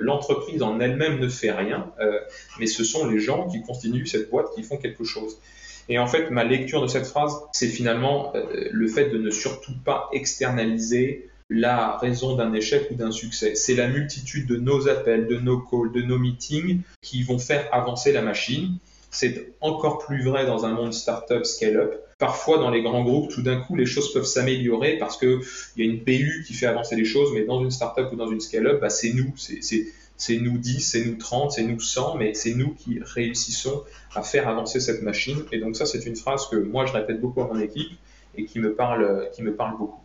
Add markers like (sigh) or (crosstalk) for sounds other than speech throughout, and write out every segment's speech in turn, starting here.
l'entreprise en elle-même ne fait rien, mais ce sont les gens qui constituent cette boîte qui font quelque chose. Et en fait, ma lecture de cette phrase, c'est finalement le fait de ne surtout pas externaliser la raison d'un échec ou d'un succès. C'est la multitude de nos appels, de nos calls, de nos meetings qui vont faire avancer la machine. C'est encore plus vrai dans un monde startup scale-up. Parfois, dans les grands groupes, tout d'un coup, les choses peuvent s'améliorer parce qu'il y a une BU qui fait avancer les choses, mais dans une startup ou dans une scale-up, bah, c'est nous. C'est nous 10, c'est nous 30, c'est nous 100, mais c'est nous qui réussissons à faire avancer cette machine. Et donc ça, c'est une phrase que moi, je répète beaucoup à mon équipe et qui me parle, qui me parle beaucoup.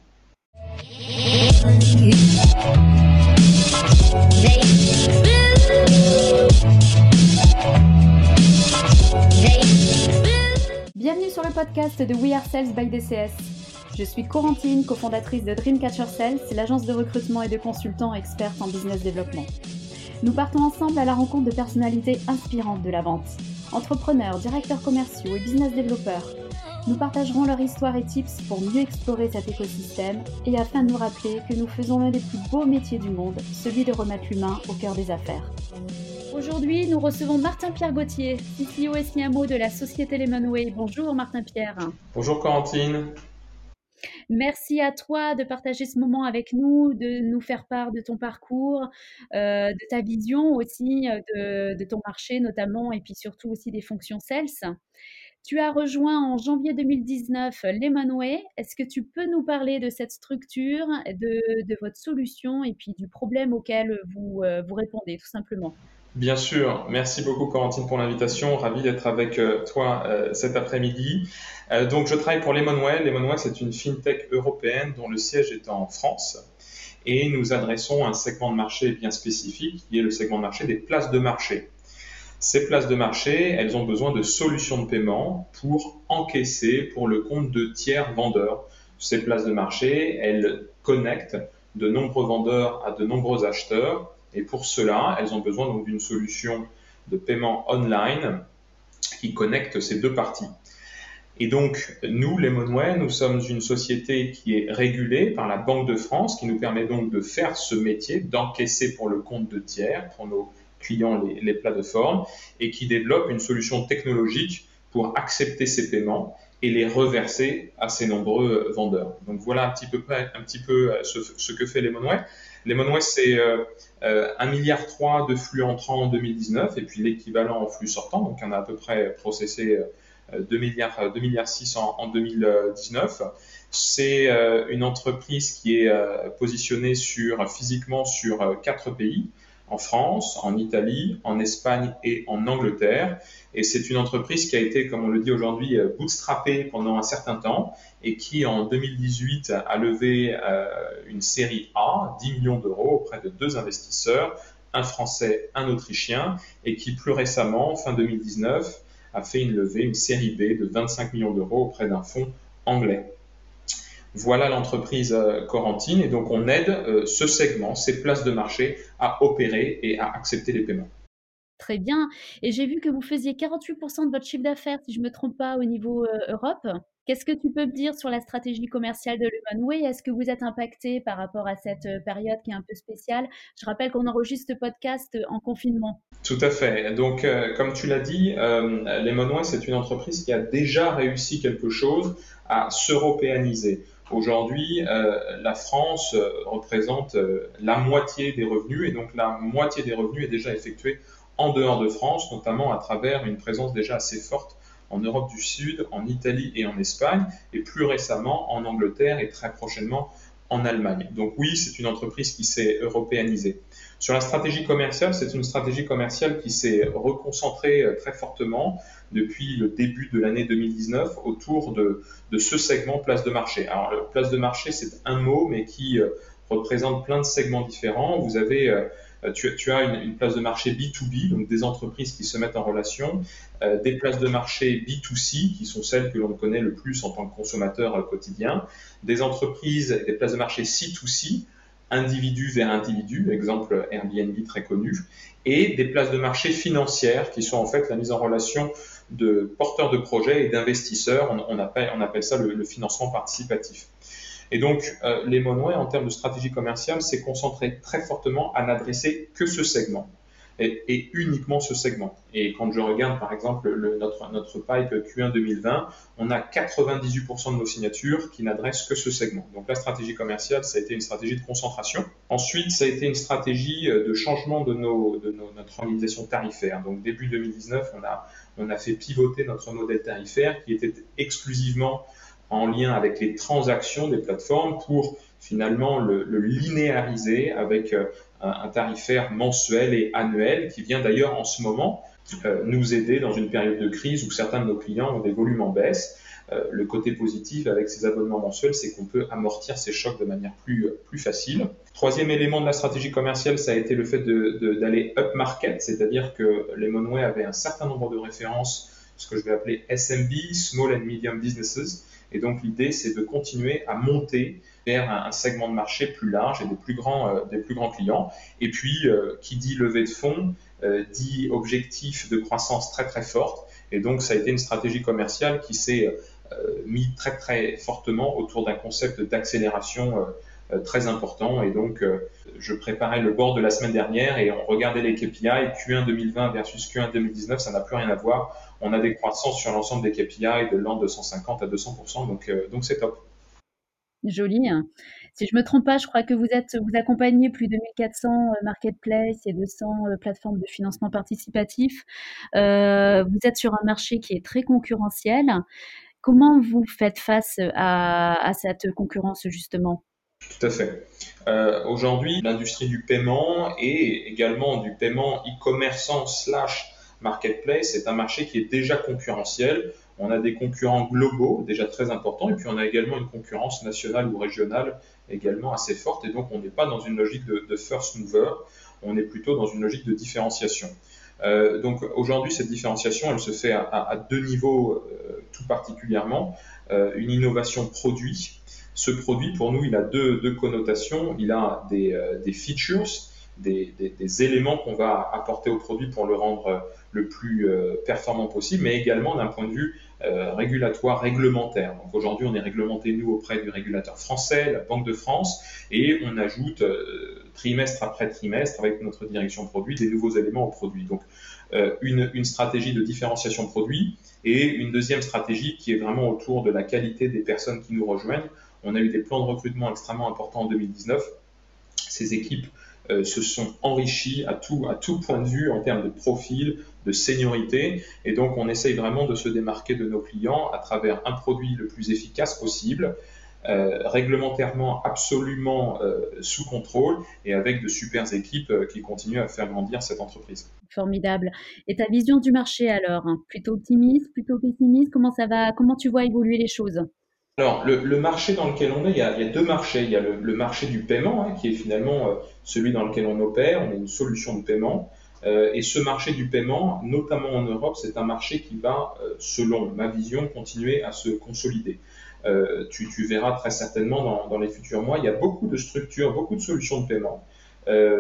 Bienvenue sur le podcast de We Are Sales by DCS. Je suis Corentine, cofondatrice de Dreamcatcher Sales, l'agence de recrutement et de consultants experts en business développement. Nous partons ensemble à la rencontre de personnalités inspirantes de la vente, entrepreneurs, directeurs commerciaux et business développeurs nous partagerons leur histoire et tips pour mieux explorer cet écosystème et afin de nous rappeler que nous faisons l'un des plus beaux métiers du monde, celui de remettre l'humain au cœur des affaires. Aujourd'hui, nous recevons Martin-Pierre Gauthier, CTO et CMO de la société Lemonway. Bonjour Martin-Pierre. Bonjour Corentine. Merci à toi de partager ce moment avec nous, de nous faire part de ton parcours, euh, de ta vision aussi euh, de, de, ton marché notamment, et puis surtout aussi des fonctions sales. Tu as rejoint en janvier 2019 Lemonway. Est-ce que tu peux nous parler de cette structure, de, votre solution et puis du problème auquel vous, euh, vous répondez tout simplement? Bien sûr, merci beaucoup Corentine pour l'invitation, ravi d'être avec euh, toi euh, cet après-midi. donc je travaille pour Lemonway. Lemonway c'est une fintech européenne dont le siège est en France et nous adressons un segment de marché bien spécifique qui est le segment de marché des places de marché. Ces places de marché, elles ont besoin de solutions de paiement pour encaisser pour le compte de tiers vendeurs. Ces places de marché, elles connectent de nombreux vendeurs à de nombreux acheteurs et pour cela, elles ont besoin donc d'une solution de paiement online qui connecte ces deux parties. Et donc, nous, les Lemonway, nous sommes une société qui est régulée par la Banque de France, qui nous permet donc de faire ce métier, d'encaisser pour le compte de tiers, pour nos clients les plateformes et qui développe une solution technologique pour accepter ces paiements et les reverser à ces nombreux vendeurs. Donc voilà un petit peu, un petit peu euh, ce, que fait Lemonway. Lemonway, c'est euh, 1,3 euh, milliard de flux entrants en 2019 et puis l'équivalent en flux sortant. Donc on a à peu près processé 2 euh, milliards, 2 milliards 6 en, en 2019. C'est une entreprise qui est positionnée sur, physiquement sur quatre pays en France, en Italie, en Espagne et en Angleterre. Et c'est une entreprise qui a été, comme on le dit aujourd'hui, euh, bootstrappée pendant un certain temps et qui, en 2018, a levé euh, une série A, 10 millions d'euros, auprès de deux investisseurs, un Français, un Autrichien, et qui, plus récemment, fin 2019, a fait une levée, une série B de 25 millions d'euros auprès d'un fonds anglais. Voilà l'entreprise euh, Corentine et donc on aide euh, ce segment, ces places de marché à opérer et à accepter les paiements. Très bien. Et j'ai vu que vous faisiez 48% de votre chiffre d'affaires, si je ne me trompe pas, au niveau euh, Europe. Qu'est-ce que tu peux me dire sur la stratégie commerciale de Lemonway Est-ce que vous êtes impacté par rapport à cette période qui est un peu spéciale? Je rappelle qu'on enregistre ce podcast en confinement. Tout à fait. Donc, comme tu l'as dit, euh, Lemonway, c'est une entreprise qui a déjà réussi quelque chose à s'européaniser. Aujourd'hui, euh, la France euh, représente euh, la moitié des revenus et donc la moitié des revenus est déjà effectuée en dehors de France, notamment à travers une présence déjà assez forte en Europe du Sud, en Italie et en Espagne, et plus récemment en Angleterre et très prochainement en Allemagne. Donc oui, c'est une entreprise qui s'est européanisée. Sur la stratégie commerciale, c'est une stratégie commerciale qui s'est reconcentrée euh, très fortement depuis le début de l'année 2019 autour de, ce segment place de marché. Alors, place de marché, c'est un mot, mais qui euh, représente plein de segments différents. Vous avez euh, tu, as une, place de marché B2B, donc des entreprises qui se mettent en relation, des places de marché B2C, qui sont celles que l'on connaît le plus en tant que consommateur quotidien, des entreprises, des places de marché C2C, individu vers individu, exemple Airbnb très connu, et des places de marché financières qui sont en fait la mise en relation de porteurs de projets et d'investisseurs. On, appelle, ça le, financement participatif. Et donc, euh, les Monway, en termes de stratégie commerciale, s'est concentré très fortement à n'adresser que ce segment et, uniquement ce segment. Et quand je regarde par exemple le, notre, notre pipe Q1 2020, on a 98% de nos signatures qui n'adressent que ce segment. Donc la stratégie commerciale, ça a été une stratégie de concentration. Ensuite, ça a été une stratégie euh, de changement de, notre organisation tarifaire. Donc début 2019, on a, fait pivoter notre modèle tarifaire qui était exclusivement en lien avec les transactions des plateformes pour finalement le, le linéariser avec euh, un tarifaire mensuel et annuel qui vient d'ailleurs en ce moment euh, nous aider dans une période de crise où certains de nos clients ont des volumes en baisse. Euh, le côté positif avec ces abonnements mensuels, c'est qu'on peut amortir ces chocs de manière plus, plus facile. Troisième élément de la stratégie commerciale, ça a été le fait d'aller up market, c'est-à-dire que les Monway avaient un certain nombre de références, ce que je vais appeler SMB, Small and Medium Businesses, et donc l'idée, c'est de continuer à monter vers un, segment de marché plus large et des plus grands, euh, des plus grands clients. Et puis, euh, qui dit levée de fonds, euh, dit objectif de croissance très très forte. Et donc, ça a été une stratégie commerciale qui s'est mis très très fortement autour d'un concept d'accélération très important. Et donc, je préparais le board de la semaine dernière et on regardait les KPI. Q1 2020 versus Q1 2019, ça n'a plus rien à voir on a des croissances sur l'ensemble des KPI de l'an de 150 à 200%, donc donc c'est top. Joli. Hein. Si je me trompe pas, je crois que vous êtes vous accompagnez plus de 1400 euh, marketplaces et 200 euh, plateformes de financement participatif. vous êtes sur un marché qui est très concurrentiel. Comment vous faites face à, cette concurrence justement? Tout à fait. Aujourd'hui, l'industrie du paiement et également du paiement e-commerçant slash marketplace, c'est un marché qui est déjà concurrentiel. On a des concurrents globaux déjà très importants et puis on a également une concurrence nationale ou régionale également assez forte et donc on n'est pas dans une logique de, first mover, on est plutôt dans une logique de différenciation. Euh, donc aujourd'hui cette différenciation elle se fait à, deux niveaux euh, tout particulièrement. Euh, une innovation produit. Ce produit pour nous il a deux, connotations. Il a des, features, des, éléments qu'on va apporter au produit pour le rendre le plus euh, performant possible, mais également d'un point de vue euh, régulatoire, réglementaire. Donc aujourd'hui, on est réglementé, nous, auprès du régulateur français, la Banque de France, et on ajoute euh, trimestre après trimestre, avec notre direction produit, des nouveaux éléments au produit. Donc une, une, stratégie de différenciation produit et une deuxième stratégie qui est vraiment autour de la qualité des personnes qui nous rejoignent. On a eu des plans de recrutement extrêmement importants en 2019. Ces équipes euh, se sont enrichis à tout, à tout point de vue en termes de profil, de seniorité. Et donc, on essaye vraiment de se démarquer de nos clients à travers un produit le plus efficace possible, euh, réglementairement absolument euh, sous contrôle et avec de super équipes qui continuent à faire grandir cette entreprise. Formidable. Et ta vision du marché alors hein? Plutôt optimiste, plutôt pessimiste? Comment ça va? Comment tu vois évoluer les choses? Alors, le, marché dans lequel on est, il y a, deux marchés. Il y a le, marché du paiement, hein, qui est finalement euh, celui dans lequel on opère. On est une solution de paiement. Euh, et ce marché du paiement, notamment en Europe, c'est un marché qui va, euh, selon ma vision, continuer à se consolider. Tu, verras très certainement dans, les futurs mois, il y a beaucoup de structures, beaucoup de solutions de paiement,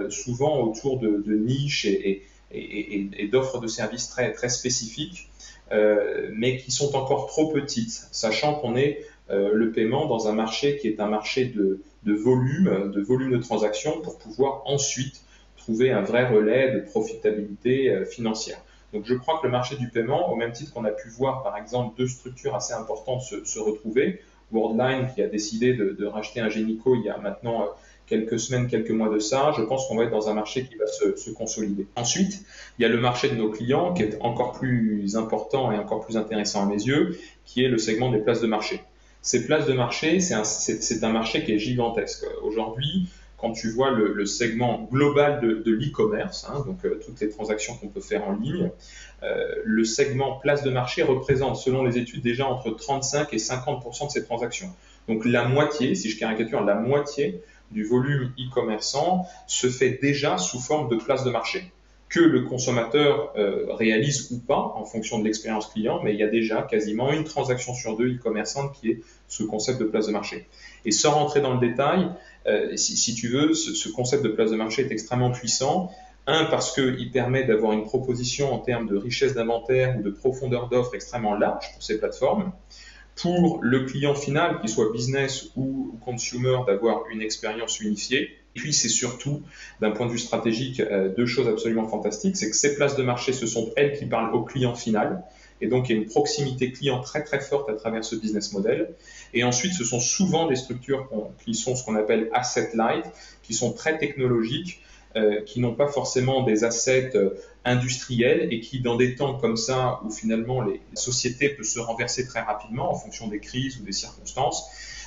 souvent autour de, niches et, et d'offres de services très, très spécifiques, mais qui sont encore trop petites, sachant qu'on est euh, le paiement dans un marché qui est un marché de, volume, de volume de transactions pour pouvoir ensuite trouver un vrai relais de profitabilité euh, financière. Donc je crois que le marché du paiement, au même titre qu'on a pu voir par exemple deux structures assez importantes se, retrouver, Worldline qui a décidé de, racheter un Génico il y a maintenant euh, quelques semaines, quelques mois de ça, je pense qu'on va être dans un marché qui va se, consolider. Ensuite, il y a le marché de nos clients qui est encore plus important et encore plus intéressant à mes yeux, qui est le segment des places de marché. Ces places de marché, c'est un, marché qui est gigantesque. Aujourd'hui, quand tu vois le, segment global de, l'e-commerce, hein, donc euh, toutes les transactions qu'on peut faire en ligne, euh, le segment place de marché représente, selon les études, déjà entre 35 et 50 de ces transactions. Donc la moitié, si je caricature, la moitié du volume e-commerçant se fait déjà sous forme de place de marché que le consommateur euh, réalise ou pas en fonction de l'expérience client, mais il y a déjà quasiment une transaction sur deux e-commerçante qui est ce concept de place de marché. Et sans rentrer dans le détail, euh, si, tu veux, ce, concept de place de marché est extrêmement puissant. Un, parce qu'il permet d'avoir une proposition en termes de richesse d'inventaire ou de profondeur d'offre extrêmement large pour ces plateformes. pour le client final, qu'il soit business ou consumer, d'avoir une expérience unifiée. Et puis c'est surtout, d'un point de vue stratégique, euh, deux choses absolument fantastiques, c'est que ces places de marché, ce sont elles qui parlent au client final. Et donc, il y a une proximité client très très forte à travers ce business model. Et ensuite, ce sont souvent des structures qui sont ce qu'on appelle asset light, qui sont très technologiques, euh, qui n'ont pas forcément des assets euh, industriels et qui, dans des temps comme ça, où finalement les sociétés peuvent se renverser très rapidement en fonction des crises ou des circonstances,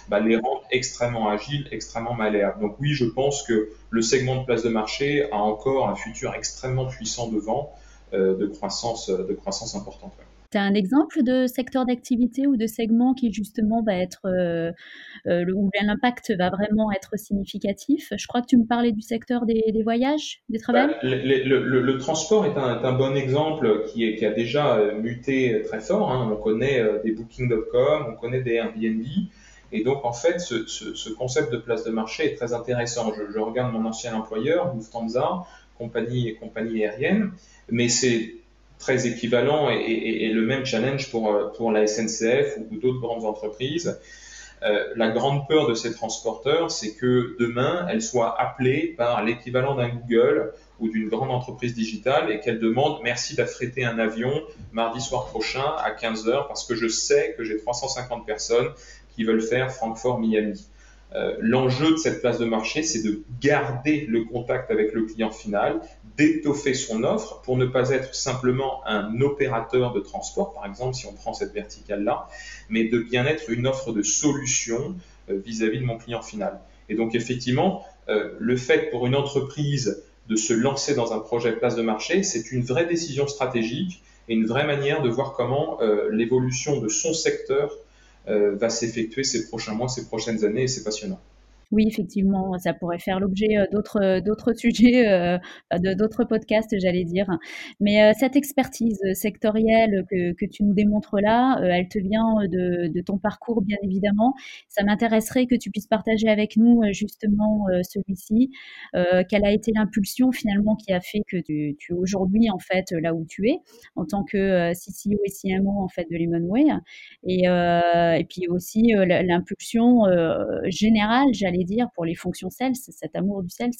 bah, les rendent extrêmement agiles, extrêmement malléables. Donc oui, je pense que le segment de place de marché a encore un futur extrêmement puissant devant euh, de, croissance, de croissance importante. Tu as un exemple de secteur d'activité ou de segment qui justement va être euh, euh, où l'impact va vraiment être significatif? Je crois que tu me parlais du secteur des, voyages, des travaux. Bah, le, transport est un, bon exemple qui, est, qui, a déjà euh, muté très fort. Hein. On connaît des Booking.com, on connaît des Airbnb. Et donc, en fait, ce, concept de place de marché est très intéressant. Je, regarde mon ancien employeur, Lufthansa, compagnie, compagnie aérienne, mais c'est très équivalent et, le même challenge pour, euh, la SNCF ou, d'autres grandes entreprises. Euh, la grande peur de ces transporteurs, c'est que demain, elles soient appelées par l'équivalent d'un Google ou d'une grande entreprise digitale et qu'elles demandent merci d'affréter un avion mardi soir prochain à 15h parce que je sais que j'ai 350 personnes qui veulent faire Francfort-Miami. Euh, l'enjeu de cette place de marché, c'est de garder le contact avec le client final, d'étoffer son offre pour ne pas être simplement un opérateur de transport, par exemple, si on prend cette verticale-là, mais de bien être une offre de solution euh, vis-à-vis de mon client final. Et donc, effectivement, euh, le fait pour une entreprise de se lancer dans un projet place de marché, c'est une vraie décision stratégique et une vraie manière de voir comment l'évolution de son secteur va s'effectuer ces prochains mois, ces prochaines années, et c'est passionnant. Oui, effectivement, ça pourrait faire l'objet d'autres sujets, d'autres podcasts, j'allais dire. Mais cette expertise sectorielle que, que tu nous démontres là, elle te vient de, de ton parcours, bien évidemment. Ça m'intéresserait que tu puisses partager avec nous justement celui-ci. quelle a été l'impulsion finalement qui a fait que tu, tu es aujourd'hui en fait là où tu es en tant que CCO et CMO en fait de Lemonway, et, et puis aussi l'impulsion générale, j'allais dire, pour les fonctions sales, cet amour du sales?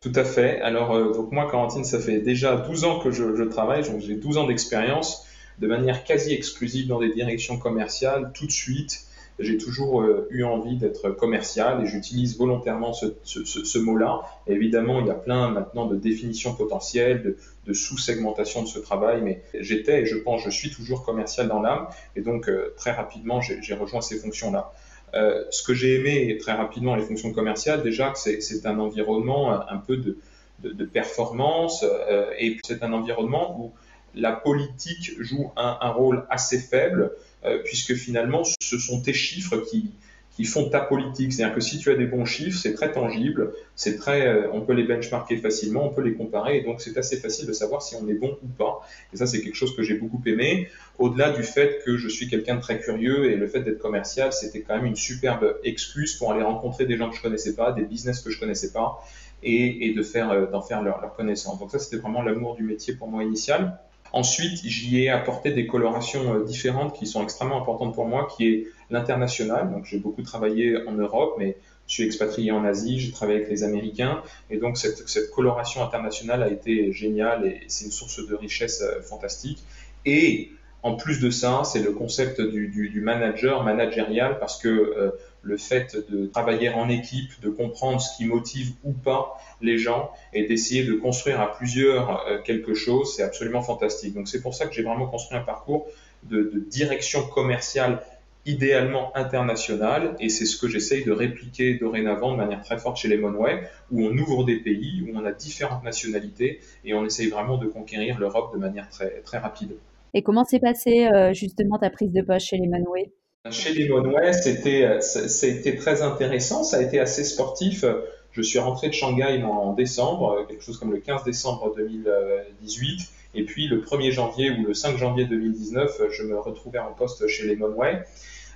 Tout à fait. Alors, euh, donc moi, Quarantine, ça fait déjà 12 ans que je, travaille, donc j'ai 12 ans d'expérience de manière quasi exclusive dans des directions commerciales, tout de suite. J'ai toujours euh, eu envie d'être commercial et j'utilise volontairement ce, mot-là. Évidemment, il y a plein maintenant de définitions potentielles, de, sous-segmentation de ce travail, mais j'étais et je pense je suis toujours commercial dans l'âme. Et donc, euh, très rapidement, j'ai rejoint ces fonctions-là. Euh, ce que j'ai aimé très rapidement les fonctions commerciales, déjà, c'est un environnement un, peu de, de, performance euh, et c'est un environnement où la politique joue un, un rôle assez faible euh, puisque finalement ce sont tes chiffres qui, qui font ta politique. C'est-à-dire que si tu as des bons chiffres, c'est très tangible, c'est très, euh, on peut les benchmarker facilement, on peut les comparer, et donc c'est assez facile de savoir si on est bon ou pas. Et ça, c'est quelque chose que j'ai beaucoup aimé. Au-delà du fait que je suis quelqu'un de très curieux et le fait d'être commercial, c'était quand même une superbe excuse pour aller rencontrer des gens que je connaissais pas, des business que je connaissais pas, et, de faire, euh, d'en faire leur, leur connaissance. Donc ça, c'était vraiment l'amour du métier pour moi initial. Ensuite, j'y ai apporté des colorations euh, différentes qui sont extrêmement importantes pour moi, qui est l'international. Donc, j'ai beaucoup travaillé en Europe, mais je suis expatrié en Asie, j'ai travaillé avec les Américains, et donc cette, cette coloration internationale a été géniale et c'est une source de richesse euh, fantastique. Et en plus de ça, c'est le concept du, du, du, manager managérial parce que euh, le fait de travailler en équipe, de comprendre ce qui motive ou pas les gens et d'essayer de construire à plusieurs euh, quelque chose, c'est absolument fantastique. Donc c'est pour ça que j'ai vraiment construit un parcours de, de direction commerciale idéalement internationale et c'est ce que j'essaye de répliquer dorénavant de manière très forte chez les Monway où on ouvre des pays, où on a différentes nationalités et on essaye vraiment de conquérir l'Europe de manière très, très rapide. Et comment s'est passée euh, justement ta prise de poste chez les Manway Chez les Manway, c'était, c'était très intéressant, ça a été assez sportif. Je suis rentré de Shanghai en décembre, quelque chose comme le 15 décembre 2018. Et puis le 1er janvier ou le 5 janvier 2019, je me retrouvais en poste chez les Monway. Euh,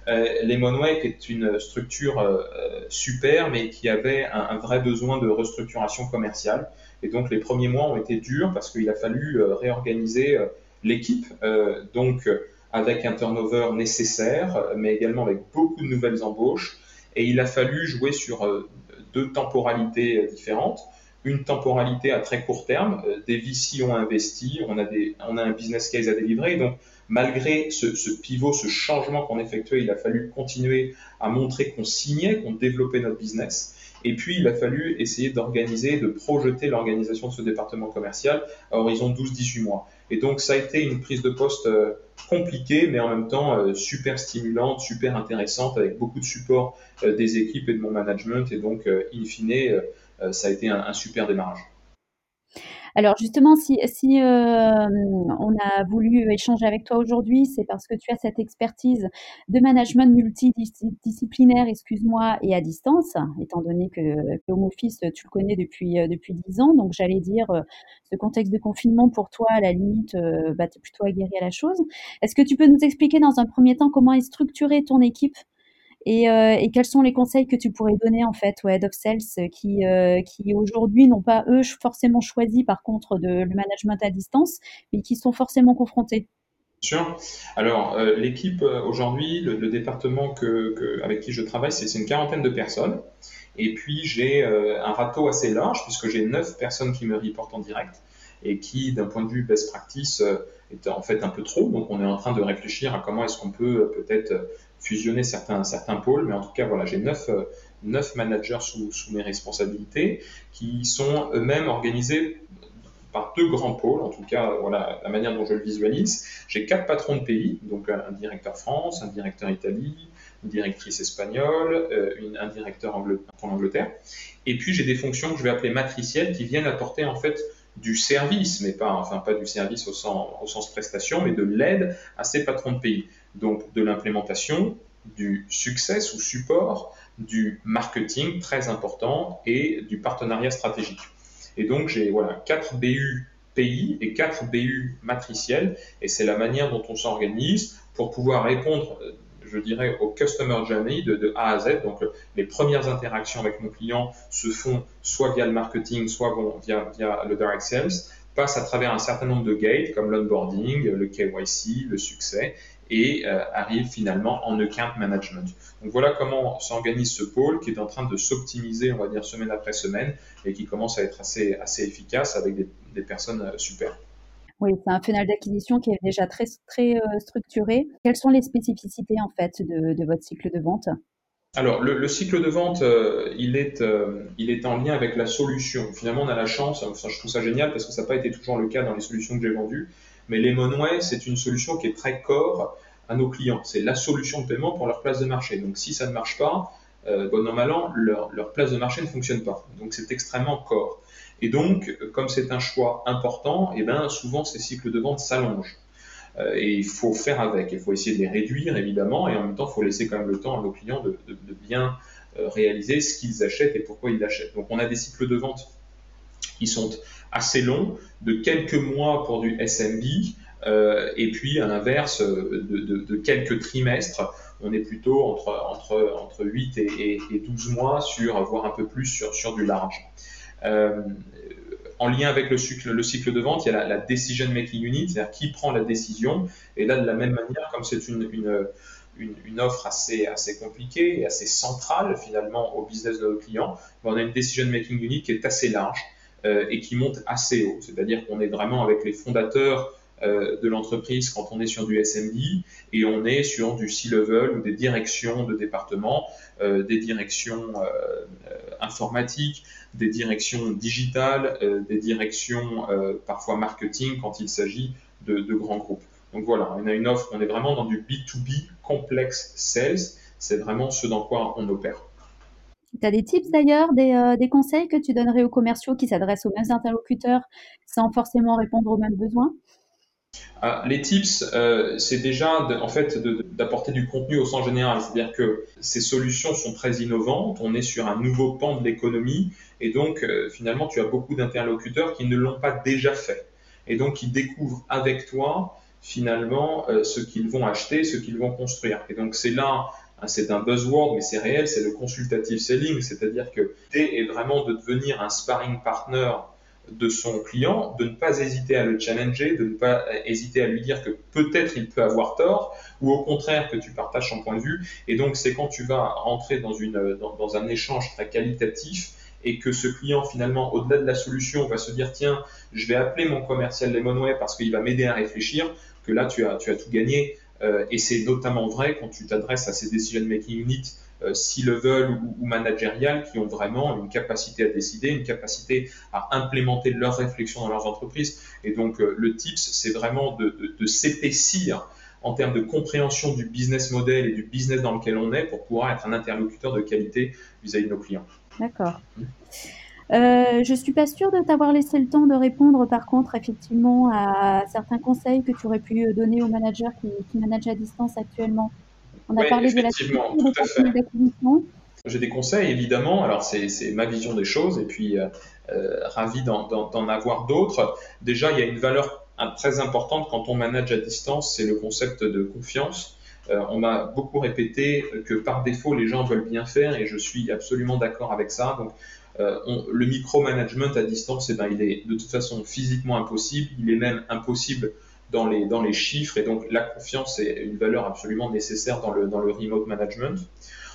les Monway est une structure euh, super, mais qui avait un, un, vrai besoin de restructuration commerciale. Et donc les premiers mois ont été durs parce qu'il a fallu réorganiser l'équipe. Euh, donc, avec un turnover nécessaire, mais également avec beaucoup de nouvelles embauches. Et il a fallu jouer sur deux temporalités différentes une temporalité à très court terme. Euh, des VC ont investi, on a, des, on a un business case à délivrer. Donc, malgré ce, pivot, ce changement qu'on effectuait, il a fallu continuer à montrer qu'on signait, qu'on développait notre business. Et puis, il a fallu essayer d'organiser, de projeter l'organisation de ce département commercial à horizon 12-18 mois. Et donc, ça a été une prise de poste euh, compliquée, mais en même temps euh, super stimulante, super intéressante, avec beaucoup de support des équipes et de mon management. Et donc, in fine, euh, ça a été un, super démarrage. Alors justement, si, si euh, on a voulu échanger avec toi aujourd'hui, c'est parce que tu as cette expertise de management multidisciplinaire, excuse-moi, et à distance, étant donné que, Home Office, tu le connais depuis euh, depuis dix ans. Donc j'allais dire, ce contexte de confinement pour toi, à la limite, bah, tu plutôt aguerri à la chose. Est-ce que tu peux nous expliquer dans un premier temps comment est structurée ton équipe? Euh, et, quels sont les conseils que tu pourrais donner en fait aux head sales qui, euh, qui aujourd'hui n'ont pas eux forcément choisi par contre le management à distance, mais qui sont forcément confrontés? Sûr. Alors, euh, l'équipe aujourd'hui, le, département que, avec qui je travaille, c'est une quarantaine de personnes. Et puis, j'ai un râteau assez large, puisque j'ai neuf personnes qui me reportent en direct et qui, d'un point de vue best practice, est en fait un peu trop. Donc, on est en train de réfléchir à comment est-ce qu'on peut peut-être fusionner certains, certains pôles, mais en tout cas, voilà, j'ai neuf, euh, neuf managers sous, sous, mes responsabilités qui sont eux-mêmes organisés par deux grands pôles, en tout cas, voilà la manière dont je le visualise. J'ai quatre patrons de pays, donc un directeur France, un directeur Italie, une directrice espagnole, euh, un directeur pour l'Angleterre. Et puis j'ai des fonctions que je vais appeler matricielles qui viennent apporter en fait du service, mais pas, enfin pas du service au sens, au sens prestation, mais de l'aide à ces patrons de pays donc de l'implémentation, du succès ou support, du marketing très important et du partenariat stratégique. Et donc j'ai voilà quatre BU pays et quatre BU matriciels et c'est la manière dont on s'organise pour pouvoir répondre je dirais au customer journey de, A à Z. Donc les premières interactions avec nos clients se font soit via le marketing, soit via, via le direct sales, passent à travers un certain nombre de gates comme l'onboarding, le KYC, le succès, et euh, arrive finalement en account management. Donc voilà comment s'organise ce pôle qui est en train de s'optimiser, on va dire, semaine après semaine et qui commence à être assez, assez efficace avec des, personnes euh, super. Oui, c'est un funnel d'acquisition qui est déjà très, très euh, structuré. Quelles sont les spécificités en fait de, votre cycle de vente? Alors, le, cycle de vente, il, est, il est en lien avec la solution. Finalement, on a la chance, enfin, je trouve ça génial parce que ça n'a pas été toujours le cas dans les solutions que j'ai vendues, mais Lemonway, c'est une solution qui est très core à nos clients. C'est la solution de paiement pour leur place de marché. Donc si ça ne marche pas, euh, bon an, mal leur, place de marché ne fonctionne pas. Donc c'est extrêmement core. Et donc, comme c'est un choix important, eh ben, souvent ces cycles de vente s'allongent. Euh, et il faut faire avec. Il faut essayer de les réduire, évidemment, et en même temps, il faut laisser quand même le temps à nos clients de, bien euh, réaliser ce qu'ils achètent et pourquoi ils l'achètent. Donc on a des cycles de vente qui sont assez long, de quelques mois pour du SMB, euh, et puis à l'inverse de, de, de, quelques trimestres, on est plutôt entre, entre, entre 8 et, et, 12 mois sur, voire un peu plus sur, sur du large. Euh, en lien avec le cycle, le cycle de vente, il y a la, la decision making unit, c'est-à-dire qui prend la décision. Et là, de la même manière, comme c'est une, une, une, offre assez, assez compliquée et assez centrale finalement au business de nos clients, ben, on a une decision making unit qui est assez large euh, et qui monte assez haut. C'est-à-dire qu'on est vraiment avec les fondateurs euh, de l'entreprise quand on est sur du SMB et on est sur du C-level ou des directions de département, euh, des directions informatiques, des directions digitales, des directions parfois marketing quand il s'agit de, grands groupes. Donc voilà, on a une offre, on est vraiment dans du B2B complexe sales, c'est vraiment ce dans quoi on opère. Tu as des tips d'ailleurs, euh, des, conseils que tu donnerais aux commerciaux qui s'adressent aux mêmes interlocuteurs sans forcément répondre aux mêmes besoins? Ah, les tips, euh, c'est déjà en fait d'apporter du contenu au sens général, c'est-à-dire que ces solutions sont très innovantes, on est sur un nouveau pan de l'économie et donc euh, finalement tu as beaucoup d'interlocuteurs qui ne l'ont pas déjà fait. Et donc qui découvrent avec toi finalement ce qu'ils vont acheter, ce qu'ils vont construire. Et donc c'est là Hein, c'est un buzzword, mais c'est réel, c'est le consultative selling, c'est-à-dire que l'idée est vraiment de devenir un sparring partner de son client, de ne pas hésiter à le challenger, de ne pas hésiter à lui dire que peut-être il peut avoir tort, ou au contraire que tu partages son point de vue. Et donc c'est quand tu vas rentrer dans, une, dans, un échange très qualitatif et que ce client finalement, au-delà de la solution, va se dire tiens, je vais appeler mon commercial Lemonway parce qu'il va m'aider à réfléchir, que là tu as, tu as tout gagné. Euh, et c'est notamment vrai quand tu t'adresses à ces decision making units euh, C-level ou, ou managériales qui ont vraiment une capacité à décider, une capacité à implémenter leurs réflexions dans leurs entreprises. Et donc, euh, le tips, c'est vraiment de, s'épaissir en termes de compréhension du business model et du business dans lequel on est pour pouvoir être un interlocuteur de qualité vis-à-vis de nos clients. D'accord. Euh, je suis pas sûre de t'avoir laissé le temps de répondre, par contre, effectivement, à certains conseils que tu aurais pu donner aux managers qui managent à distance actuellement. On a parlé de la tout à fait. J'ai des conseils, évidemment. Alors, c'est ma vision des choses et puis euh, euh, ravi d'en avoir d'autres. Déjà, il y a une valeur très importante quand on manage à distance, c'est le concept de confiance. Euh, on m'a beaucoup répété que par défaut, les gens veulent bien faire et je suis absolument d'accord avec ça. Donc, le micromanagement à distance, eh ben, il est de toute façon physiquement impossible. Il est même impossible dans les, dans les chiffres et donc la confiance est une valeur absolument nécessaire dans le, dans le remote management.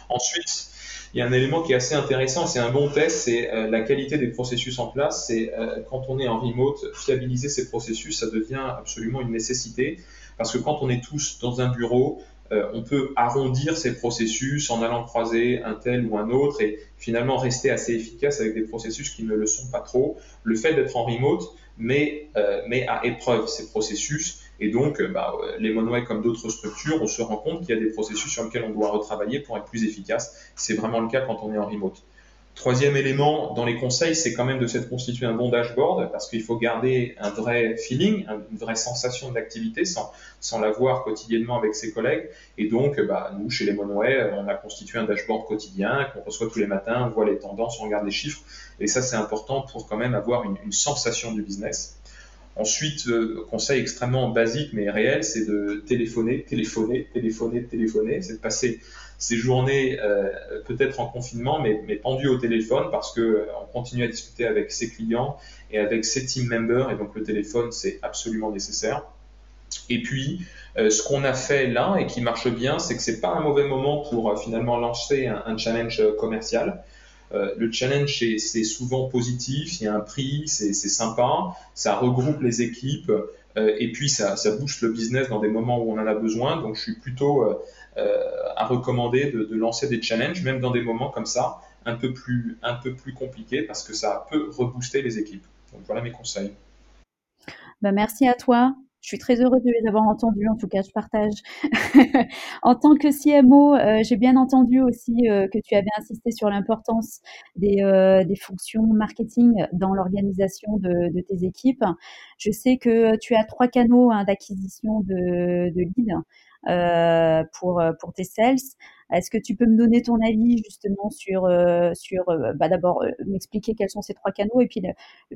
Ensuite, il y a un élément qui est assez intéressant, c'est un bon test, c'est euh, la qualité des processus en place. C'est euh, quand on est en remote, fiabiliser ces processus, ça devient absolument une nécessité parce que quand on est tous dans un bureau, euh, on peut arrondir ces processus en allant croiser un tel ou un autre et finalement rester assez efficace avec des processus qui ne le sont pas trop. Le fait d'être en remote met, euh, à épreuve ces processus et donc euh, bah, les Monway comme d'autres structures, on se rend compte qu'il y a des processus sur lesquels on doit retravailler pour être plus efficace. C'est vraiment le cas quand on est en remote. Troisième élément dans les conseils, c'est quand même de se constituer un bon dashboard parce qu'il faut garder un vrai feeling, une vraie sensation d'activité sans, sans l'avoir quotidiennement avec ses collègues. Et donc, bah, nous, chez les Monway, on a constitué un dashboard quotidien qu'on reçoit tous les matins, on voit les tendances, on regarde les chiffres. Et ça, c'est important pour quand même avoir une, une sensation du business. Ensuite, euh, conseil extrêmement basique mais réel, c'est de téléphoner, téléphoner, téléphoner, téléphoner. C'est de passer ces journées euh, peut-être en confinement, mais, mais pendues au téléphone parce que euh, on continue à discuter avec ses clients et avec ses team members. Et donc le téléphone, c'est absolument nécessaire. Et puis, ce qu'on a fait là et qui marche bien, c'est que c'est pas un mauvais moment pour finalement lancer un challenge commercial. Euh, le challenge, c'est souvent positif, il y a un prix, c'est sympa, ça regroupe les équipes euh, et puis ça, ça booste le business dans des moments où on en a besoin. Donc je suis plutôt euh, à recommander de, lancer des challenges, même dans des moments comme ça, un peu plus, un compliqués, parce que ça peut rebooster les équipes. Donc voilà mes conseils. Ben, merci à toi. Je suis très heureuse de les avoir entendus, en tout cas, je partage. (laughs) en tant que CMO, euh, j'ai bien entendu aussi euh, que tu avais insisté sur l'importance des, euh, fonctions marketing dans l'organisation de, de, tes équipes. Je sais que tu as trois canaux hein, d'acquisition de, de leads. Euh, pour, euh, pour tes sales. Est-ce que tu peux me donner ton avis justement sur, euh, sur bah d'abord m'expliquer quels sont ces trois canaux et puis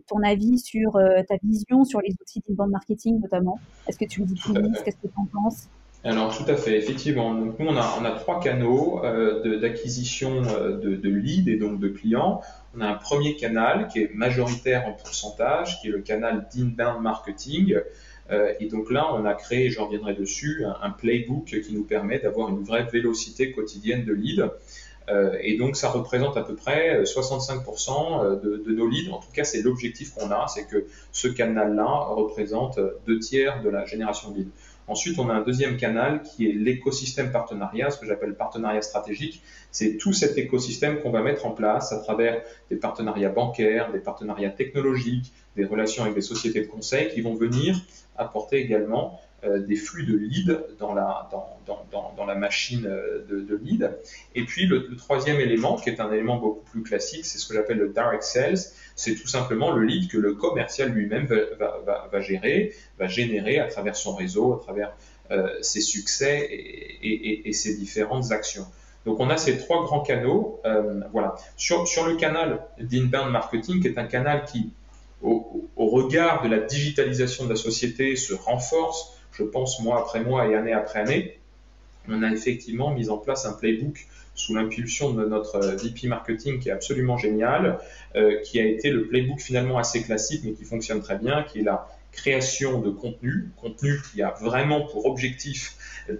ton avis sur ta vision sur les outils d'inbound marketing notamment? Est-ce que tu me dis Qu'est-ce que tu en penses? Alors tout à fait, effectivement. Nous on a, on a trois canaux d'acquisition de, de, leads et donc de clients. On a un premier canal qui est majoritaire en pourcentage, qui est le canal d'inbound marketing. Euh, et donc là, on a créé, j'en reviendrai dessus, un, playbook qui nous permet d'avoir une vraie vélocité quotidienne de leads. Euh, et donc, ça représente à peu près 65% euh, de, de, nos leads. En tout cas, c'est l'objectif qu'on a, c'est que ce canal-là représente deux tiers de la génération de leads. Ensuite, on a un deuxième canal qui est l'écosystème partenariat, ce que j'appelle partenariat stratégique. C'est tout cet écosystème qu'on va mettre en place à travers des partenariats bancaires, des partenariats technologiques, des relations avec des sociétés de conseil qui vont venir apporter également des flux de leads dans la, machine euh, de, de lead. Et puis le, troisième élément, qui est un élément beaucoup plus classique, c'est ce que j'appelle le direct sales. C'est tout simplement le lead que le commercial lui-même va, gérer, va générer à travers son réseau, à travers euh, ses succès et, ses différentes actions. Donc on a ces trois grands canaux. Euh, voilà. Sur, sur le canal d'inbound marketing, qui est un canal qui au, regard de la digitalisation de la société se renforce, je pense mois après mois et année après année, on a effectivement mis en place un playbook sous l'impulsion de notre VP marketing qui est absolument génial, qui a été le playbook finalement assez classique mais qui fonctionne très bien, qui est la création de contenu, contenu qui a vraiment pour objectif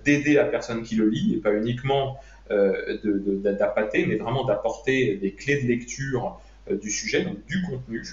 d'aider la personne qui le lit et pas uniquement euh, d'appâter, mais vraiment d'apporter des clés de lecture euh, du sujet, donc du contenu.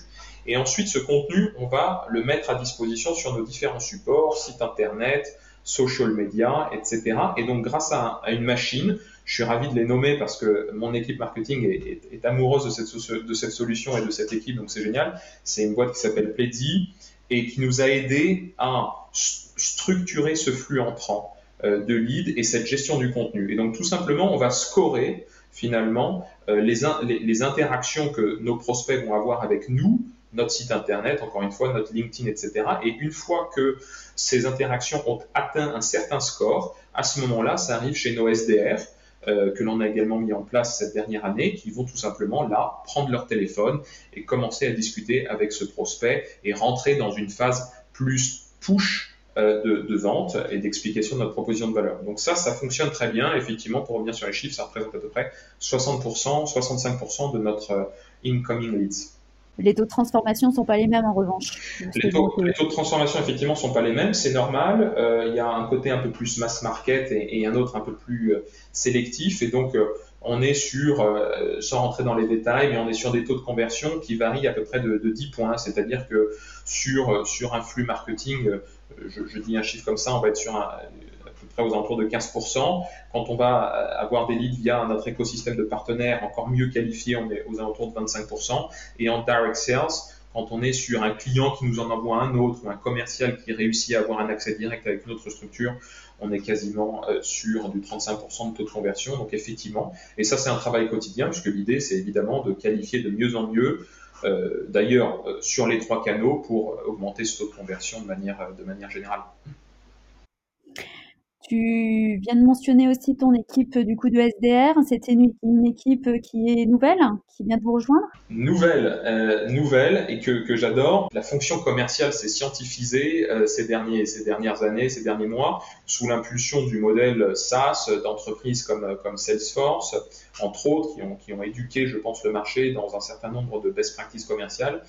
Et ensuite, ce contenu, on va le mettre à disposition sur nos différents supports, sites internet, social media, etc. Et donc, grâce à, une machine, je suis ravi de les nommer parce que mon équipe marketing est, amoureuse de cette, de cette, solution et de cette équipe, donc c'est génial. C'est une boîte qui s'appelle Pledzi et qui nous a aidé à structurer ce flux entrant euh, de lead et cette gestion du contenu. Et donc tout simplement, on va scorer finalement euh, les, les, interactions que nos prospects vont avoir avec nous, notre site internet, encore une fois, notre LinkedIn, etc. Et une fois que ces interactions ont atteint un certain score, à ce moment-là, ça arrive chez nos SDR. Euh, que l'on a également mis en place cette dernière année, qui vont tout simplement là prendre leur téléphone et commencer à discuter avec ce prospect et rentrer dans une phase plus push euh, de, vente et d'explication de notre proposition de valeur. Donc ça, ça fonctionne très bien. Effectivement, pour revenir sur les chiffres, ça représente à peu près 60%, 65% de notre euh, incoming leads. Les taux de transformation ne sont pas les mêmes en revanche. Les taux, de transformation, effectivement, ne sont pas les mêmes. C'est normal. Euh, il y a un côté un peu plus mass market et, un autre un peu plus sélectif. Et donc, on est sur, sans rentrer dans les détails, mais on est sur des taux de conversion qui varient à peu près de, de 10 points. C'est-à-dire que sur, sur un flux marketing je, dis un chiffre comme ça, on va être sur peu près aux alentours de 15%. Quand on va avoir des leads via notre écosystème de partenaires encore mieux qualifiés, on est aux alentours de 25%. Et en direct sales, quand on est sur un client qui nous en envoie un autre ou un commercial qui réussit à avoir un accès direct avec une autre structure, on est quasiment euh, sur du 35% de taux de conversion. Donc effectivement, et ça c'est un travail quotidien puisque l'idée c'est évidemment de qualifier de mieux en mieux euh, d'ailleurs euh, sur les trois canaux pour augmenter ce taux de conversion de manière, de manière générale. Tu viens de mentionner aussi ton équipe du coup de SDR. C'était une, équipe qui est nouvelle, qui vient de vous rejoindre Nouvelle, euh, nouvelle et que, que j'adore. La fonction commerciale s'est scientifisée euh, ces, derniers, ces dernières années, ces derniers mois, sous l'impulsion du modèle SaaS d'entreprises comme, comme Salesforce, entre autres, qui ont, qui ont éduqué, je pense, le marché dans un certain nombre de best practices commerciales.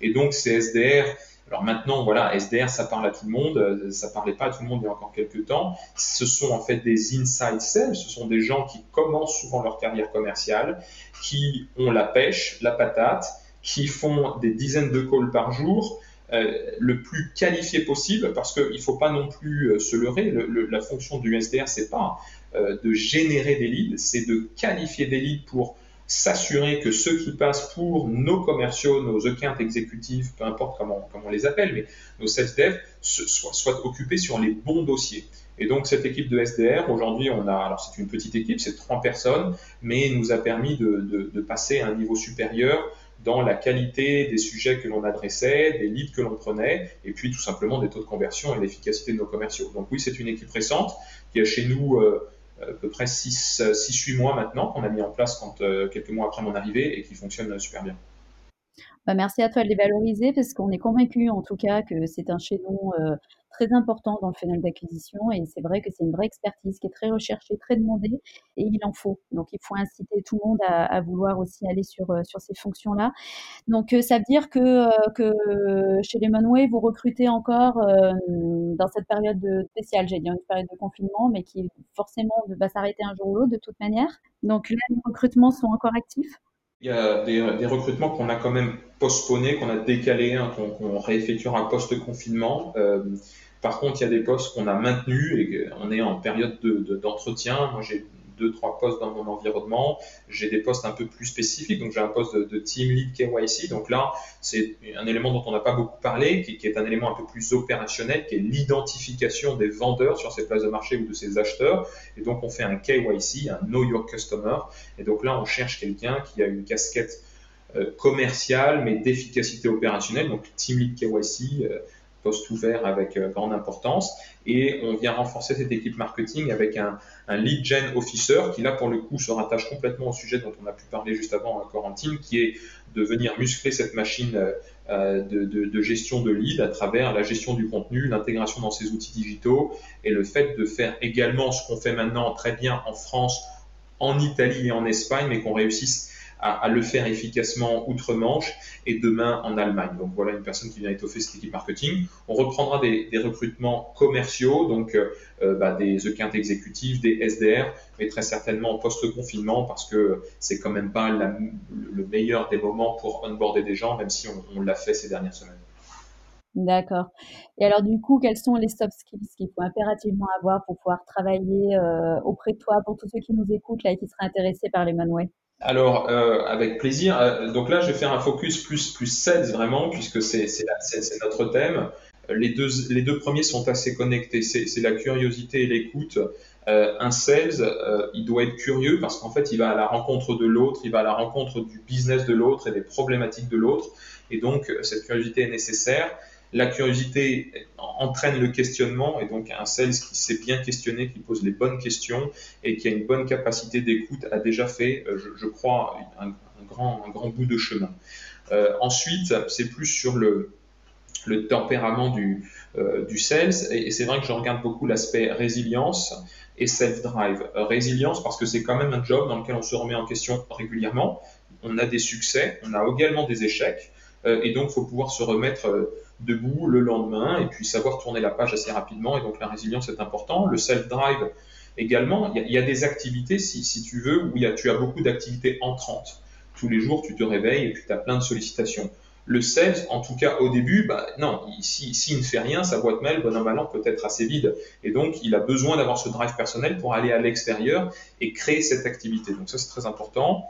Et donc, ces SDR alors maintenant, voilà, SDR, ça parle à tout le monde, euh, ça parlait pas à tout le monde il y a encore quelques temps. Ce sont en fait des inside sales, ce sont des gens qui commencent souvent leur carrière commerciale, qui ont la pêche, la patate, qui font des dizaines de calls par jour, euh, le plus qualifié possible, parce qu'il ne faut pas non plus euh, se leurrer. la fonction du SDR, c'est pas de générer des leads, c'est de qualifier des leads pour s'assurer que ceux qui passent pour nos commerciaux, nos account exécutifs, peu importe comment, comment on les appelle, mais nos sales dev, soient, soient occupés sur les bons dossiers. Et donc cette équipe de SDR, aujourd'hui, on a, alors c'est une petite équipe, c'est trois personnes, mais nous a permis de, de, de, passer à un niveau supérieur dans la qualité des sujets que l'on adressait, des leads que l'on prenait, et puis tout simplement des taux de conversion et l'efficacité de nos commerciaux. Donc oui, c'est une équipe récente qui a chez nous euh, à peu près 6-8 mois maintenant qu'on a mis en place euh, quelques mois après mon arrivée et qui fonctionne super bien. Bah, merci à toi de les valoriser parce qu'on est convaincu en tout cas que c'est un chaînon euh, très important dans le funnel d'acquisition et c'est vrai que c'est une vraie expertise qui est très recherchée, très demandée et il en faut. Donc il faut inciter tout le monde à, vouloir aussi aller sur, euh, sur ces fonctions-là. Donc euh, ça veut dire que, euh, que chez Lemonway, vous recrutez encore dans cette période spéciale, j'ai dit une période de confinement, mais qui forcément va s'arrêter un jour ou l'autre de toute manière. Donc les recrutements sont encore actifs il y a des, recrutements qu'on a quand même postponés, qu'on a décalés, hein, qu'on réeffectuera post-confinement. Par contre, il y a des postes qu'on a maintenus et on est en période d'entretien. Moi, j'ai deux, trois postes dans mon environnement. J'ai des postes un peu plus spécifiques. Donc, j'ai un poste de, team lead KYC. Donc là, c'est un élément dont on n'a pas beaucoup parlé, qui, qui, est un élément un peu plus opérationnel, qui est l'identification des vendeurs sur ces places de marché ou de ces acheteurs. Et donc, on fait un KYC, un Know Your Customer. Et donc là, on cherche quelqu'un qui a une casquette euh, commerciale, mais d'efficacité opérationnelle. Donc, team lead KYC. Euh, poste ouvert avec euh, grande importance. Et on vient renforcer cette équipe marketing avec un, lead gen officer qui là pour le coup se rattache complètement au sujet dont on a pu parler juste avant, à Corentine, qui est de venir muscler cette machine euh, de, gestion de lead à travers la gestion du contenu, l'intégration dans ces outils digitaux et le fait de faire également ce qu'on fait maintenant très bien en France en Italie et en Espagne, mais qu'on réussisse à, le faire efficacement outre-Manche et demain en Allemagne. Donc voilà une personne qui vient étoffer cette équipe marketing. On reprendra des, recrutements commerciaux, donc euh, euh, bah, des account exécutifs, des SDR, mais très certainement post-confinement parce que c'est quand même pas le meilleur des moments pour onboarder des gens, même si on, l'a fait ces dernières semaines. D'accord. Et alors du coup, quels sont les soft skills qu'il faut impérativement avoir pour pouvoir travailler euh, auprès de toi, pour tous ceux qui nous écoutent là et qui seraient intéressés par les Manway? Alors, euh, avec plaisir. Euh, donc là, je vais faire un focus plus, plus sales vraiment, puisque c'est notre thème. Les deux, les deux premiers sont assez connectés. C'est la curiosité et l'écoute. Euh, un sales, euh, il doit être curieux parce qu'en fait, il va à la rencontre de l'autre, il va à la rencontre du business de l'autre et des problématiques de l'autre. Et donc, cette curiosité est nécessaire. La curiosité entraîne le questionnement et donc un sales qui sait bien questionner, qui pose les bonnes questions et qui a une bonne capacité d'écoute a déjà fait, euh, je, crois, un, grand, un grand bout de chemin. Euh, ensuite, c'est plus sur le, tempérament du, euh, sales et, c'est vrai que je regarde beaucoup l'aspect résilience et self-drive. résilience parce que c'est quand même un job dans lequel on se remet en question régulièrement. On a des succès, on a également des échecs et donc il faut pouvoir se remettre debout le lendemain et puis savoir tourner la page assez rapidement. Et donc la résilience est important. Le self-drive également, il y, a, des activités, si, si, tu veux, où y a, tu as beaucoup d'activités entrantes. Tous les jours, tu te réveilles et puis tu as plein de sollicitations. Le sales, en tout cas au début, bah, non, s'il si, ne fait rien, sa boîte mail, bon an, peut être assez vide. Et donc, il a besoin d'avoir ce drive personnel pour aller à l'extérieur et créer cette activité. Donc ça, c'est très important.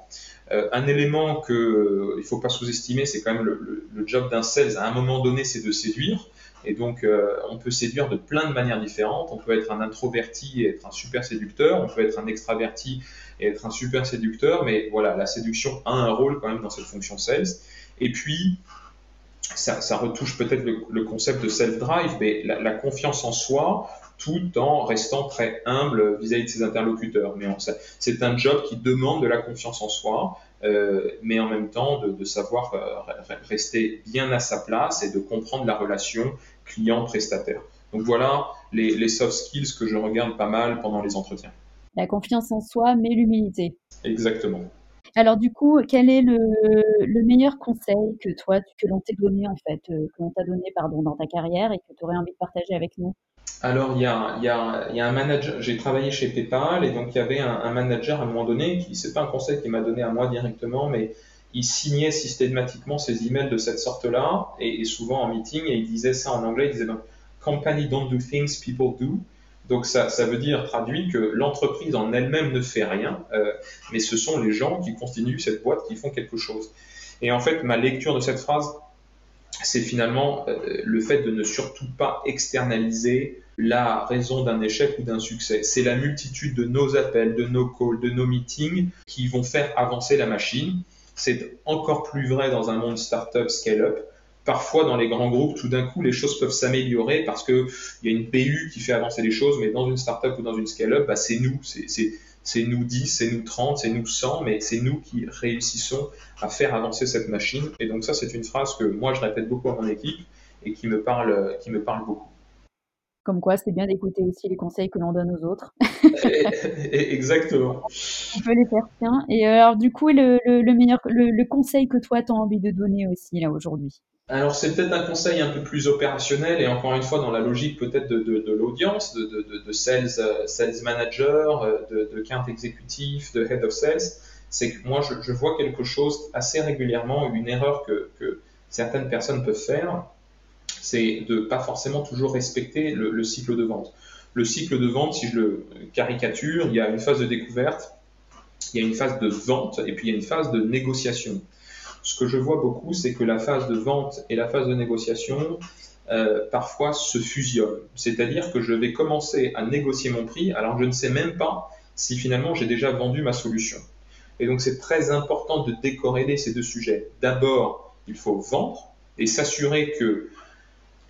Euh, un élément qu'il euh, ne faut pas sous-estimer, c'est quand même le, job d'un sales à un moment donné, c'est de séduire. Et donc, euh, on peut séduire de plein de manières différentes. On peut être un introverti et être un super séducteur. On peut être un extraverti et être un super séducteur. Mais voilà, la séduction a un rôle quand même dans cette fonction sales. Et puis, ça, retouche peut-être le, concept de self-drive, mais la, confiance en soi, tout en restant très humble vis-à-vis de ses interlocuteurs. Mais c'est un job qui demande de la confiance en soi, euh, mais en même temps de, savoir euh, rester bien à sa place et de comprendre la relation client-prestataire. Donc voilà les, les, soft skills que je regarde pas mal pendant les entretiens. La confiance en soi, mais l'humilité. Exactement. Alors du coup, quel est le, le meilleur conseil que toi, que l'on t'a donné en fait, euh, que l'on t'a donné pardon dans ta carrière et que tu aurais envie de partager avec nous? Alors, il y a, un manager, j'ai travaillé chez PayPal et donc il y avait un, manager à un moment donné, qui c'est pas un conseil qu'il m'a donné à moi directement, mais il signait systématiquement ses emails de cette sorte-là et, souvent en meeting et il disait ça en anglais, il disait ben, Company don't do things people do. Donc ça, ça veut dire traduit que l'entreprise en elle-même ne fait rien, euh, mais ce sont les gens qui constituent cette boîte qui font quelque chose. Et en fait, ma lecture de cette phrase, c'est finalement euh, le fait de ne surtout pas externaliser la raison d'un échec ou d'un succès. C'est la multitude de nos appels, de nos calls, de nos meetings qui vont faire avancer la machine. C'est encore plus vrai dans un monde startup scale-up. Parfois, dans les grands groupes, tout d'un coup, les choses peuvent s'améliorer parce qu'il y a une BU qui fait avancer les choses, mais dans une startup ou dans une scale-up, bah, c'est nous. Nous 10, c'est nous 30, c'est nous 100, mais c'est nous qui réussissons à faire avancer cette machine. Et donc ça, c'est une phrase que moi, je répète beaucoup à mon équipe et qui me parle, qui me parle beaucoup. Comme quoi, c'est bien d'écouter aussi les conseils que l'on donne aux autres. (laughs) (laughs) Exactement. On peut les faire tiens. Et euh, alors, du coup, le, meilleur, le, conseil que toi, tu as envie de donner aussi, là, aujourd'hui? Alors c'est peut-être un conseil un peu plus opérationnel et encore une fois dans la logique peut-être de, l'audience, de, sales, euh, sales manager, euh, de, account exécutif, de head of sales, c'est que moi je, vois quelque chose assez régulièrement, une erreur que, que certaines personnes peuvent faire, c'est de pas forcément toujours respecter le, cycle de vente. Le cycle de vente, si je le caricature, il y a une phase de découverte, il y a une phase de vente et puis il y a une phase de négociation. Ce que je vois beaucoup, c'est que la phase de vente et la phase de négociation euh, parfois se fusionnent. C'est-à-dire que je vais commencer à négocier mon prix alors je ne sais même pas si finalement j'ai déjà vendu ma solution. Et donc c'est très important de décorréler ces deux sujets. D'abord, il faut vendre et s'assurer que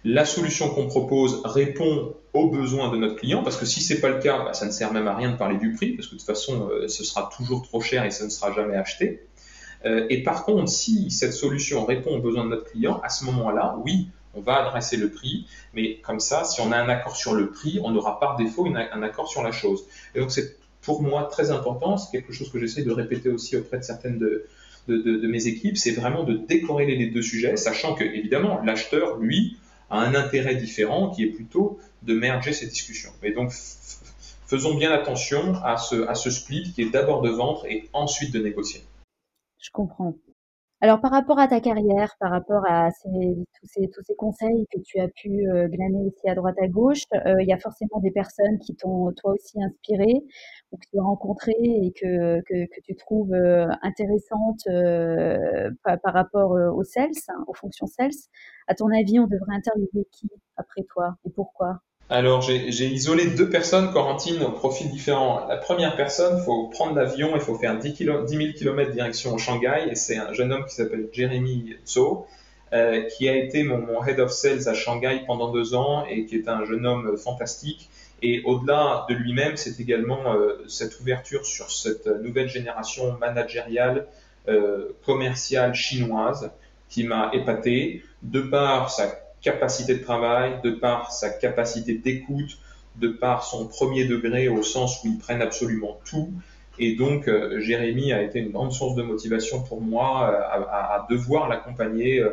la solution qu'on propose répond aux besoins de notre client, parce que si c'est pas le cas, bah, ça ne sert même à rien de parler du prix, parce que de toute façon, euh, ce sera toujours trop cher et ça ne sera jamais acheté. Euh, et par contre, si cette solution répond aux besoins de notre client, à ce moment-là, oui, on va adresser le prix, mais comme ça, si on a un accord sur le prix, on aura par défaut un accord sur la chose. Et donc c'est pour moi très important, c'est quelque chose que j'essaie de répéter aussi auprès de certaines de, mes équipes, c'est vraiment de décorréler les deux sujets, sachant que évidemment l'acheteur, lui, a un intérêt différent qui est plutôt de merger ces discussions. Et donc faisons bien attention à ce split qui est d'abord de vendre et ensuite de négocier. Je comprends. Alors par rapport à ta carrière, par rapport à tous, ces, conseils que tu as pu euh, glaner aussi à droite à gauche, euh, il y a forcément des personnes qui t'ont toi aussi inspiré ou que tu as rencontrées et que, que, tu trouves euh, intéressantes par, rapport aux sales, hein, aux fonctions sales. À ton avis, on devrait interviewer qui après toi et pourquoi? Alors, j'ai isolé deux personnes, Corentine, au profil différent. La première personne, il faut prendre l'avion, il faut faire 10, 000 km direction Shanghai, et c'est un jeune homme qui s'appelle Jeremy Zhou, euh, qui a été mon, head of sales à Shanghai pendant deux ans, et qui est un jeune homme fantastique. Et au-delà de lui-même, c'est également euh, cette ouverture sur cette nouvelle génération managériale, euh, commerciale chinoise, qui m'a épaté, de par sa capacité de travail, de par sa capacité d'écoute, de par son premier degré au sens où ils prennent absolument tout. Et donc, euh, Jérémy a été une grande source de motivation pour moi euh, à, devoir l'accompagner euh,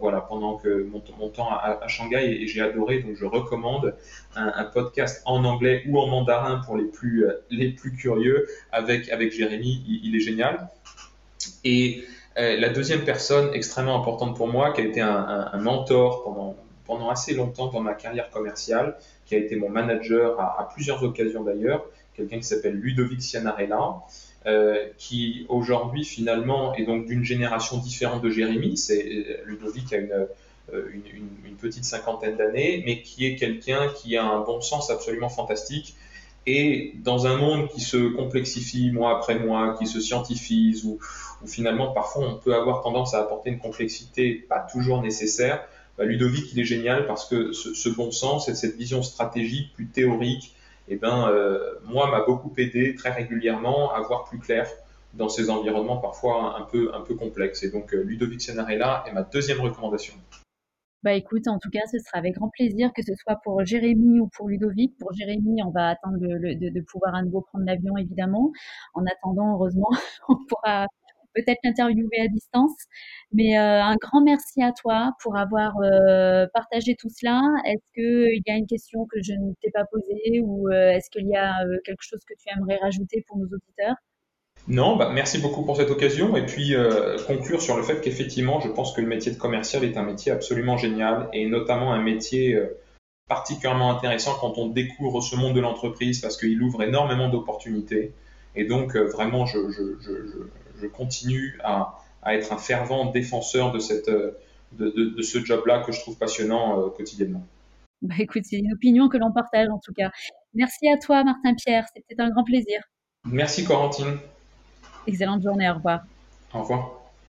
voilà, pendant que mon, temps à, Shanghai et, j'ai adoré. Donc, je recommande un, podcast en anglais ou en mandarin pour les plus, les plus curieux avec, avec Jérémy. Il, il est génial. Et la deuxième personne extrêmement importante pour moi, qui a été un, mentor pendant, pendant assez longtemps dans ma carrière commerciale, qui a été mon manager à, plusieurs occasions d'ailleurs, quelqu'un qui s'appelle Ludovic Cianarella, euh, qui aujourd'hui finalement est donc d'une génération différente de Jérémy. C'est Ludovic a une, euh, une, une petite cinquantaine d'années, mais qui est quelqu'un qui a un bon sens absolument fantastique, et dans un monde qui se complexifie mois après mois, qui se scientifise, où, finalement parfois on peut avoir tendance à apporter une complexité pas toujours nécessaire, bah, Ludovic il est génial parce que ce, bon sens et cette vision stratégique plus théorique, eh ben, euh, moi m'a beaucoup aidé très régulièrement à voir plus clair dans ces environnements parfois un peu, un peu complexes. Et donc euh, Ludovic Senarella est ma deuxième recommandation. Bah écoute, en tout cas, ce sera avec grand plaisir, que ce soit pour Jérémy ou pour Ludovic. Pour Jérémy, on va attendre de, pouvoir à nouveau prendre l'avion, évidemment. En attendant, heureusement, (laughs) on pourra peut-être l'interviewer à distance. Mais euh, un grand merci à toi pour avoir euh, partagé tout cela. Est-ce qu'il y a une question que je ne t'ai pas posée ou euh, est-ce qu'il y a quelque chose que tu aimerais rajouter pour nos auditeurs? Non, bah, merci beaucoup pour cette occasion. Et puis euh, conclure sur le fait qu'effectivement, je pense que le métier de commercial est un métier absolument génial et notamment un métier euh, particulièrement intéressant quand on découvre ce monde de l'entreprise parce qu'il ouvre énormément d'opportunités. Et donc euh, vraiment, je, continue à, être un fervent défenseur de, cette, de, ce job-là que je trouve passionnant quotidiennement. Bah écoute, c'est une opinion que l'on partage en tout cas. Merci à toi, Martin Pierre. C'était un grand plaisir. Merci, Corentine. Excellente journée, au revoir. Au revoir.